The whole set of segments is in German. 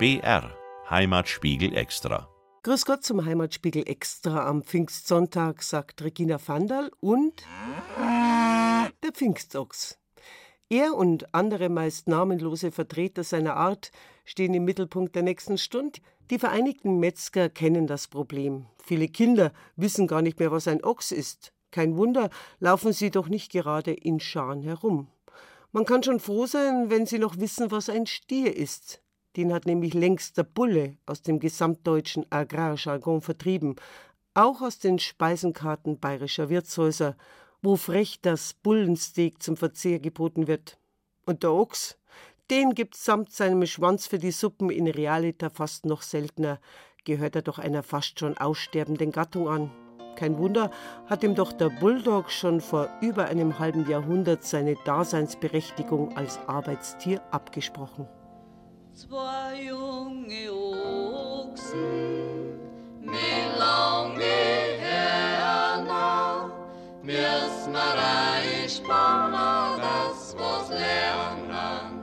BR Heimatspiegel Extra. Grüß Gott zum Heimatspiegel Extra am Pfingstsonntag, sagt Regina Vandal und der Pfingstochs. Er und andere meist namenlose Vertreter seiner Art stehen im Mittelpunkt der nächsten Stunde. Die Vereinigten Metzger kennen das Problem. Viele Kinder wissen gar nicht mehr, was ein Ochs ist. Kein Wunder, laufen sie doch nicht gerade in Scharen herum. Man kann schon froh sein, wenn sie noch wissen, was ein Stier ist. Den hat nämlich längst der Bulle aus dem gesamtdeutschen Agrarjargon vertrieben, auch aus den Speisenkarten bayerischer Wirtshäuser, wo frech das Bullensteak zum Verzehr geboten wird. Und der Ochs, den gibt's samt seinem Schwanz für die Suppen in Realita fast noch seltener, gehört er doch einer fast schon aussterbenden Gattung an. Kein Wunder, hat ihm doch der Bulldog schon vor über einem halben Jahrhundert seine Daseinsberechtigung als Arbeitstier abgesprochen. Zwei junge Ochsen mit lange Hörner müssen wir einspannen, dass was lernen.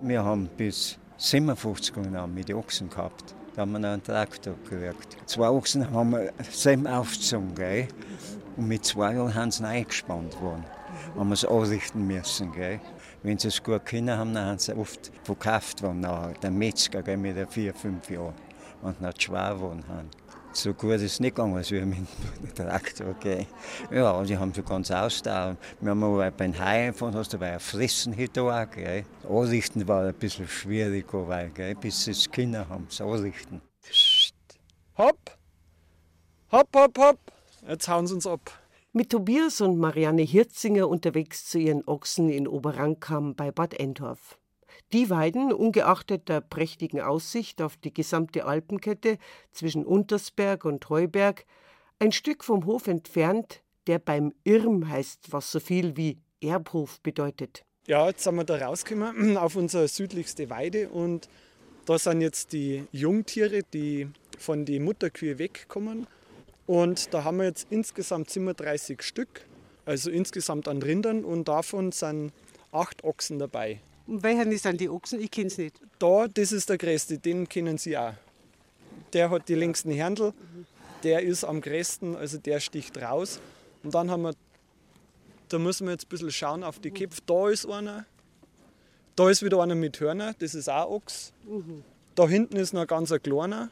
Wir haben bis 57 genommen mit den Ochsen gehabt. Da haben wir einen Traktor gekriegt. Zwei Ochsen haben wir selber aufgezogen. Und mit zwei Jahren haben sie eingespannt worden. Haben wir es anrichten müssen. Gell? Wenn sie es gut können haben, dann haben sie oft verkauft worden. Der Metzger gell, mit vier, fünf Jahren. Und nach schwer geworden haben. So gut ist es nicht gegangen, als wir mit dem Traktor gehen. Ja, und die haben so ganz ausdauern. Wir haben aber beim Heimfahren hast du bei Fressen hinter gell. Anrichten war ein bisschen schwieriger, weil, gell, bis sie es Kinder haben, das Anrichten. Psst. Hopp! Hopp, hopp, hopp! Jetzt hauen sie uns ab. Mit Tobias und Marianne Hirzinger unterwegs zu ihren Ochsen in Oberrankam bei Bad Endorf. Die weiden, ungeachtet der prächtigen Aussicht auf die gesamte Alpenkette zwischen Untersberg und Heuberg, ein Stück vom Hof entfernt, der beim Irm heißt, was so viel wie Erbhof bedeutet. Ja, jetzt sind wir da rausgekommen auf unsere südlichste Weide und da sind jetzt die Jungtiere, die von den Mutterkühe wegkommen. Und da haben wir jetzt insgesamt 37 Stück, also insgesamt an Rindern und davon sind acht Ochsen dabei. Und welcher sind die Ochsen? Ich kenne es nicht. Da, das ist der größte, den kennen Sie auch. Der hat die längsten Händel, der ist am größten, also der sticht raus. Und dann haben wir, da müssen wir jetzt ein bisschen schauen auf die Köpfe. Da ist einer, da ist wieder einer mit Hörner, das ist auch Ochs. Da hinten ist noch ein ganz kleiner,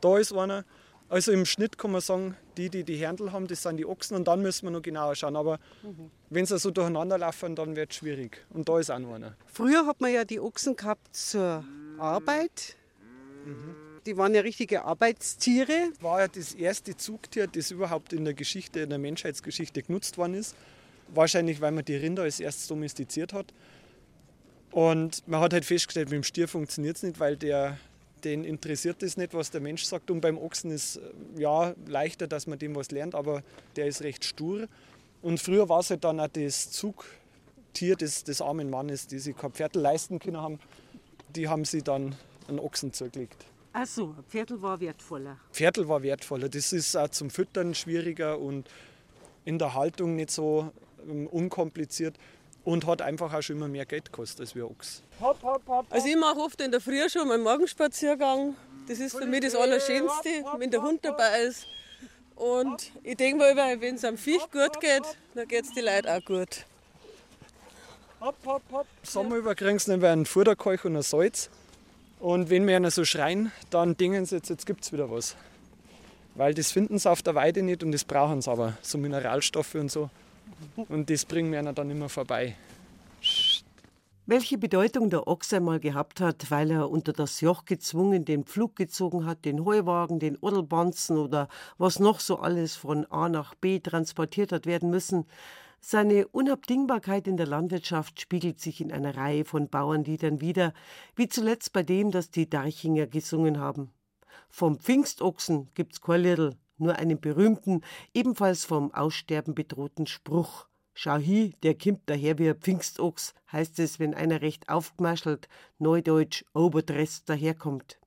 da ist einer. Also im Schnitt kann man sagen, die, die die Händel haben, das sind die Ochsen und dann müssen wir noch genauer schauen. Aber mhm. wenn sie so durcheinander laufen, dann wird es schwierig. Und da ist auch noch einer. Früher hat man ja die Ochsen gehabt zur Arbeit. Mhm. Die waren ja richtige Arbeitstiere. War ja das erste Zugtier, das überhaupt in der Geschichte, in der Menschheitsgeschichte genutzt worden ist. Wahrscheinlich, weil man die Rinder als erstes domestiziert hat. Und man hat halt festgestellt, mit dem Stier funktioniert es nicht, weil der den interessiert es nicht, was der Mensch sagt. Und beim Ochsen ist ja leichter, dass man dem was lernt, aber der ist recht stur. Und früher war es halt dann auch das Zugtier des, des armen Mannes, die sich kein Pferd leisten können haben. Die haben sie dann einen Ochsen zugelegt. Ach so, Pferdl war wertvoller. Pferdl war wertvoller. Das ist auch zum Füttern schwieriger und in der Haltung nicht so um, unkompliziert und hat einfach auch schon immer mehr Geld gekostet als wir Ochs. Hopp, hopp, hopp, also ich mache oft in der Früh schon meinen Morgenspaziergang. Das ist für mich das Allerschönste, wenn der Hund dabei ist. Und ich denke mal, wenn es am Viech gut geht, dann geht es die Leute auch gut. Hopp, hopp, hopp. Sommer über kriegen sie einen Futterkalk und ein Salz. Und wenn wir einer so schreien, dann denken sie jetzt, jetzt gibt es wieder was. Weil das finden sie auf der Weide nicht und das brauchen sie aber, so Mineralstoffe und so. Und das bringen wir dann immer vorbei. Welche Bedeutung der Ochs einmal gehabt hat, weil er unter das Joch gezwungen den Pflug gezogen hat, den Heuwagen, den Odelbanzen oder was noch so alles von A nach B transportiert hat werden müssen, seine Unabdingbarkeit in der Landwirtschaft spiegelt sich in einer Reihe von Bauernliedern wider, wie zuletzt bei dem, das die Deichinger gesungen haben. Vom Pfingstochsen gibt's kein Liedl, nur einen berühmten, ebenfalls vom Aussterben bedrohten Spruch. Schau hi, der kimmt daher wie ein Pfingstochs, heißt es, wenn einer recht aufgemaschelt, neudeutsch oberdress daherkommt.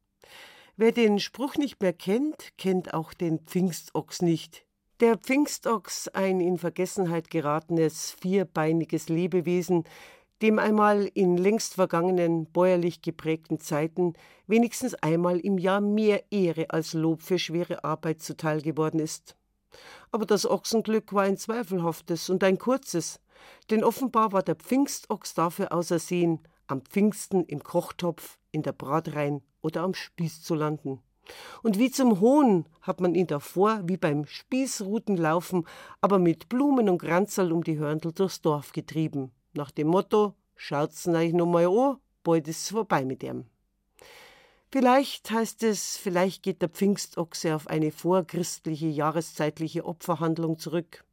Wer den Spruch nicht mehr kennt, kennt auch den Pfingstochs nicht. Der Pfingstochs, ein in Vergessenheit geratenes vierbeiniges Lebewesen, dem einmal in längst vergangenen bäuerlich geprägten Zeiten wenigstens einmal im Jahr mehr Ehre als Lob für schwere Arbeit zuteil geworden ist. Aber das Ochsenglück war ein zweifelhaftes und ein kurzes, denn offenbar war der Pfingstochs dafür ausersehen, am Pfingsten im Kochtopf, in der Bratrein oder am Spieß zu landen. Und wie zum Hohn hat man ihn davor, wie beim Spießrutenlaufen, aber mit Blumen und Kranzerl um die Hörndl durchs Dorf getrieben, nach dem Motto: Schaut's euch noch mal an, bald ist's vorbei mit ihm. Vielleicht heißt es, vielleicht geht der Pfingstochse auf eine vorchristliche jahreszeitliche Opferhandlung zurück.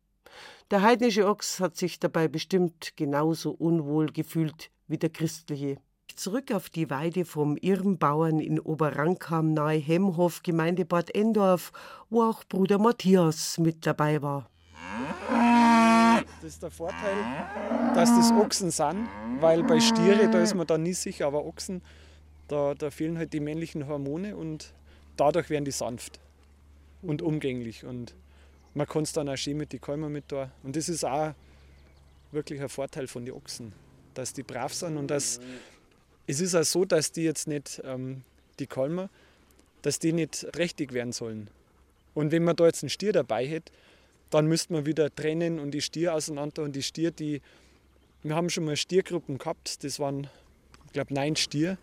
Der heidnische Ochs hat sich dabei bestimmt genauso unwohl gefühlt wie der christliche. Zurück auf die Weide vom Irrenbauern in Oberrankam nahe Hemhof, Gemeinde Bad Endorf, wo auch Bruder Matthias mit dabei war. Das ist der Vorteil, dass das Ochsen sind, weil bei Stiere, da ist man dann nie sicher, aber Ochsen, da, da fehlen halt die männlichen Hormone und dadurch werden die sanft und umgänglich. Und man kann es dann auch schön mit den Kälmern mit da. Und das ist auch wirklich ein Vorteil von den Ochsen, dass die brav sind und dass es ist auch so, dass die jetzt nicht, ähm, die Kalmer, dass die nicht trächtig werden sollen. Und wenn man da jetzt einen Stier dabei hätte, dann müsste man wieder trennen und die Stier auseinander und die Stier, die, wir haben schon mal Stiergruppen gehabt, das waren, ich glaube, neun Stier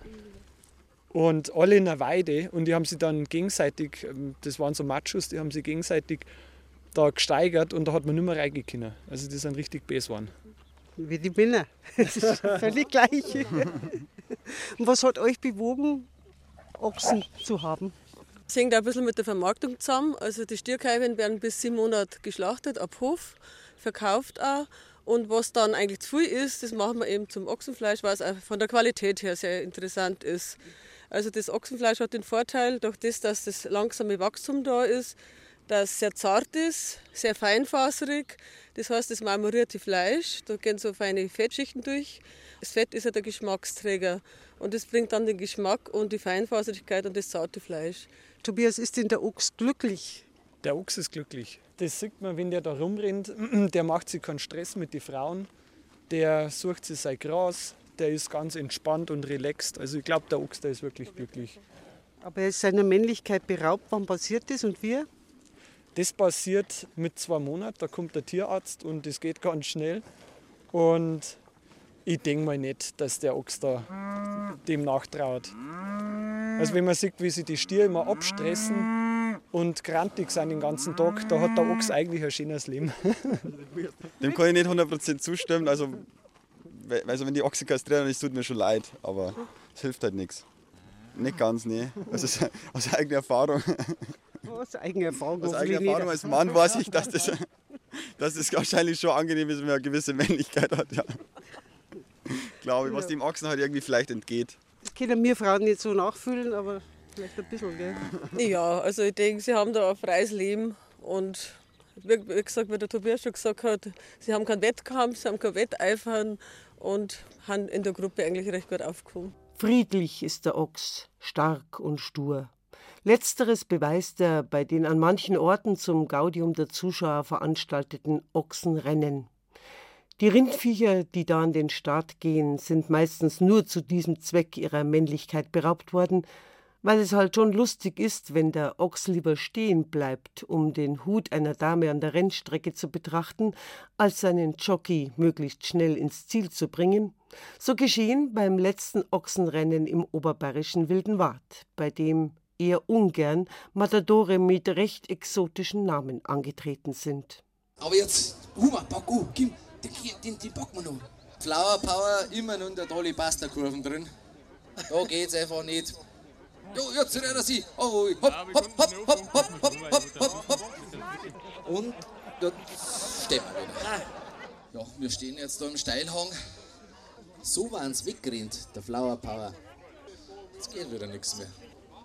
und alle in einer Weide und die haben sie dann gegenseitig, ähm, das waren so Machos, die haben sie gegenseitig da gesteigert und da hat man nicht mehr reingehen Also die sind richtig bes geworden. Wie die Männer. Das ist völlig gleich. Und was hat euch bewogen, Ochsen zu haben? Das hängt auch ein bisschen mit der Vermarktung zusammen. Also die Stierkalben werden bis sieben Monate geschlachtet ab Hof, verkauft auch. Und was dann eigentlich zu viel ist, das machen wir eben zum Ochsenfleisch, weil es auch von der Qualität her sehr interessant ist. Also das Ochsenfleisch hat den Vorteil, durch das, dass das langsame Wachstum da ist, dass es sehr zart ist, sehr feinfaserig. Das heißt, das marmorierte Fleisch, da gehen so feine Fettschichten durch. Das Fett ist ja der Geschmacksträger und das bringt dann den Geschmack und die Feinfaserigkeit und das zarte Fleisch. Tobias, ist denn der Ochs glücklich? Der Ochs ist glücklich. Das sieht man, wenn der da rumrennt. Der macht sich keinen Stress mit den Frauen. Der sucht sich sein Gras. Der ist ganz entspannt und relaxed. Also ich glaube, der Ochs, der ist wirklich glücklich. Aber er ist seiner Männlichkeit beraubt. Wann passiert das und wie? Das passiert mit zwei Monaten. Da kommt der Tierarzt und das geht ganz schnell. Und ich denke mal nicht, dass der Ochs da dem nachtraut. Also wenn man sieht, wie sie die Stiere immer abstressen und grantig sind den ganzen Tag, da hat der Ochs eigentlich ein schönes Leben. Dem kann ich nicht 100% zustimmen. Also, also wenn die Ochse kastrieren, das tut mir schon leid, aber es hilft halt nichts. Nicht ganz, nee. Also aus eigener Erfahrung. Aus eigener Erfahrung. Aus eigener Erfahrung als Mann weiß ich, dass das, dass das wahrscheinlich schon angenehm ist, wenn man eine gewisse Männlichkeit hat. Ja. Glaube ich, was dem Ochsen halt irgendwie vielleicht entgeht. Das können wir Frauen nicht so nachfühlen, aber vielleicht ein bisschen, gell? Ja, also ich denke, sie haben da ein freies Leben und wie gesagt, wie der Tobias schon gesagt hat, sie haben keinen Wettkampf, sie haben kein Wetteifern und haben in der Gruppe eigentlich recht gut aufgekommen. Friedlich ist der Ochs, stark und stur. Letzteres beweist er bei den an manchen Orten zum Gaudium der Zuschauer veranstalteten Ochsenrennen. Die Rindviecher, die da an den Start gehen, sind meistens nur zu diesem Zweck ihrer Männlichkeit beraubt worden, weil es halt schon lustig ist, wenn der Ochs lieber stehen bleibt, um den Hut einer Dame an der Rennstrecke zu betrachten, als seinen Jockey möglichst schnell ins Ziel zu bringen. So geschehen beim letzten Ochsenrennen im oberbayerischen Wilden Wart, bei dem eher ungern Matadore mit recht exotischen Namen angetreten sind. Aber jetzt, Huma, Baku, Kim, den, den, den packen wir noch. Flower Power immer noch in der tolle Pasta-Kurven drin. Da geht's einfach nicht. Jo, jetzt rennt sie. Oh, hopp, hopp, hopp, hopp, hopp, hopp, hopp, hopp, hopp. Und dort stehen wir wieder. Ja, wir stehen jetzt da im Steilhang. So waren es weggerannt, der Flower Power. Jetzt geht wieder nichts mehr.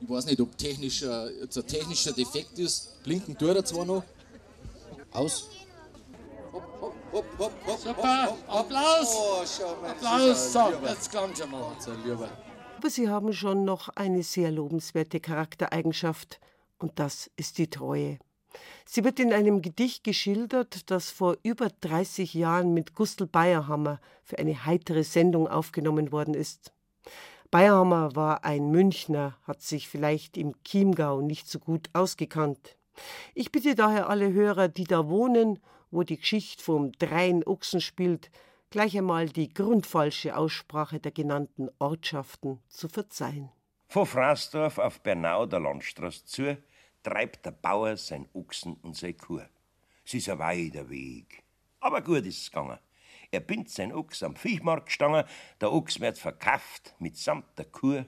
Ich weiß nicht, ob technischer, jetzt ein technischer Defekt ist. Blinken tut er zwar noch. Aus. Hopp, hopp, hopp, hopp, Super, Applaus! Oh, schau mal. Applaus, so, jetzt kommt schon mal. Aber sie haben schon noch eine sehr lobenswerte Charaktereigenschaft, und das ist die Treue. Sie wird in einem Gedicht geschildert, das vor über 30 Jahren mit Gustl Bayerhammer für eine heitere Sendung aufgenommen worden ist. Bayerhammer war ein Münchner, hat sich vielleicht im Chiemgau nicht so gut ausgekannt. Ich bitte daher alle Hörer, die da wohnen, wo die Geschichte vom Dreien Ochsen spielt, gleich einmal die grundfalsche Aussprache der genannten Ortschaften zu verzeihen. Von Fraßdorf auf Bernau der Landstraße zu treibt der Bauer sein Ochsen und sein Kuh. Es ist ein weiter Weg. Aber gut ist es gegangen. Er bindt sein Ochs am Viechmarkt gestangen, der Ochs wird verkauft mitsamt der Kuh.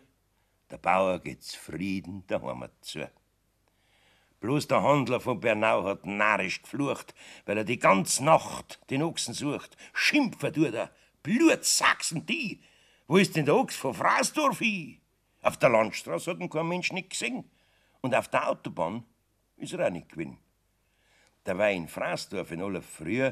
Der Bauer geht zufrieden der Heimat zu. Bloß der Handler von Bernau hat narrisch geflucht, weil er die ganze Nacht den Ochsen sucht. Schimpfen tut er, Blutsachsen die. Wo ist denn der Ochs von Fraßdorf hin? Auf der Landstraße hat ihn kein Mensch nicht gesehen. Und auf der Autobahn ist er auch nicht gewesen. Da war in Fraßdorf in aller Früh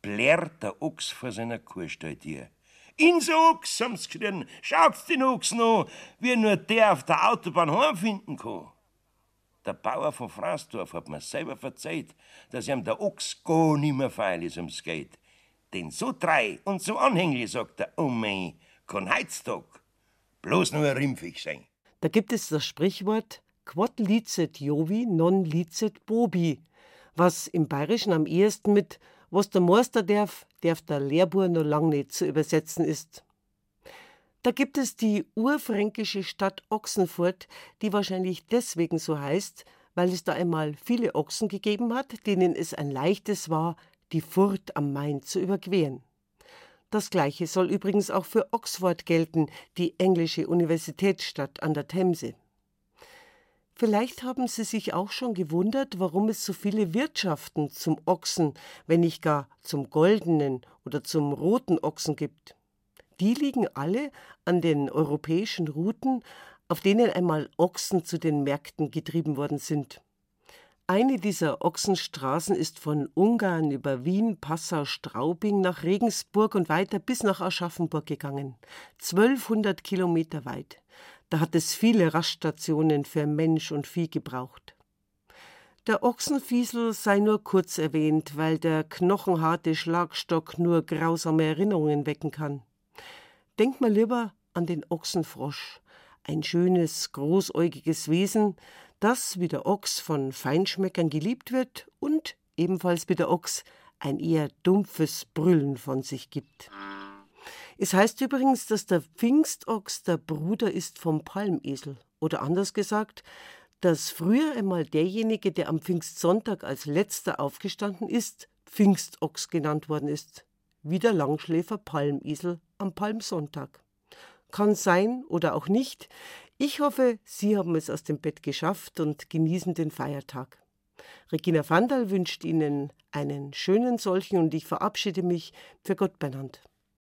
blärt der Ochs vor seiner Kuhstalltür. Inso Ochs, haben sie geschrien, schaut's den Ochs an, wie nur der auf der Autobahn heimfinden kann. Der Bauer von Fraßdorf hat mir selber verzeiht, dass ihm der Ochs gar nimmer feil ist ums Geld. Denn so trei und so anhänglich, sagt er, oh mei, kann heutzutage bloß nur rimpfig sein. Da gibt es das Sprichwort Quod licet Jovi, non licet Bobi, was im Bayerischen am ehesten mit was der Meister darf, darf der Lehrbur noch lang nicht zu übersetzen ist. Da gibt es die urfränkische Stadt Ochsenfurt, die wahrscheinlich deswegen so heißt, weil es da einmal viele Ochsen gegeben hat, denen es ein leichtes war, die Furt am Main zu überqueren. Das gleiche soll übrigens auch für Oxford gelten, die englische Universitätsstadt an der Themse. Vielleicht haben Sie sich auch schon gewundert, warum es so viele Wirtschaften zum Ochsen, wenn nicht gar zum goldenen oder zum roten Ochsen gibt. Die liegen alle an den europäischen Routen, auf denen einmal Ochsen zu den Märkten getrieben worden sind. Eine dieser Ochsenstraßen ist von Ungarn über Wien, Passau, Straubing nach Regensburg und weiter bis nach Aschaffenburg gegangen. 1200 Kilometer weit. Da hat es viele Raststationen für Mensch und Vieh gebraucht. Der Ochsenfiesel sei nur kurz erwähnt, weil der knochenharte Schlagstock nur grausame Erinnerungen wecken kann. Denk mal lieber an den Ochsenfrosch, ein schönes, großäugiges Wesen, das wie der Ochs von Feinschmeckern geliebt wird und ebenfalls wie der Ochs ein eher dumpfes Brüllen von sich gibt. Es heißt übrigens, dass der Pfingstochs der Bruder ist vom Palmesel. Oder anders gesagt, dass früher einmal derjenige, der am Pfingstsonntag als letzter aufgestanden ist, Pfingstochs genannt worden ist. Wie der Langschläfer Palmesel am Palmsonntag. Kann sein oder auch nicht. Ich hoffe, Sie haben es aus dem Bett geschafft und genießen den Feiertag. Regina Vandal wünscht Ihnen einen schönen solchen und ich verabschiede mich für Gott benannt.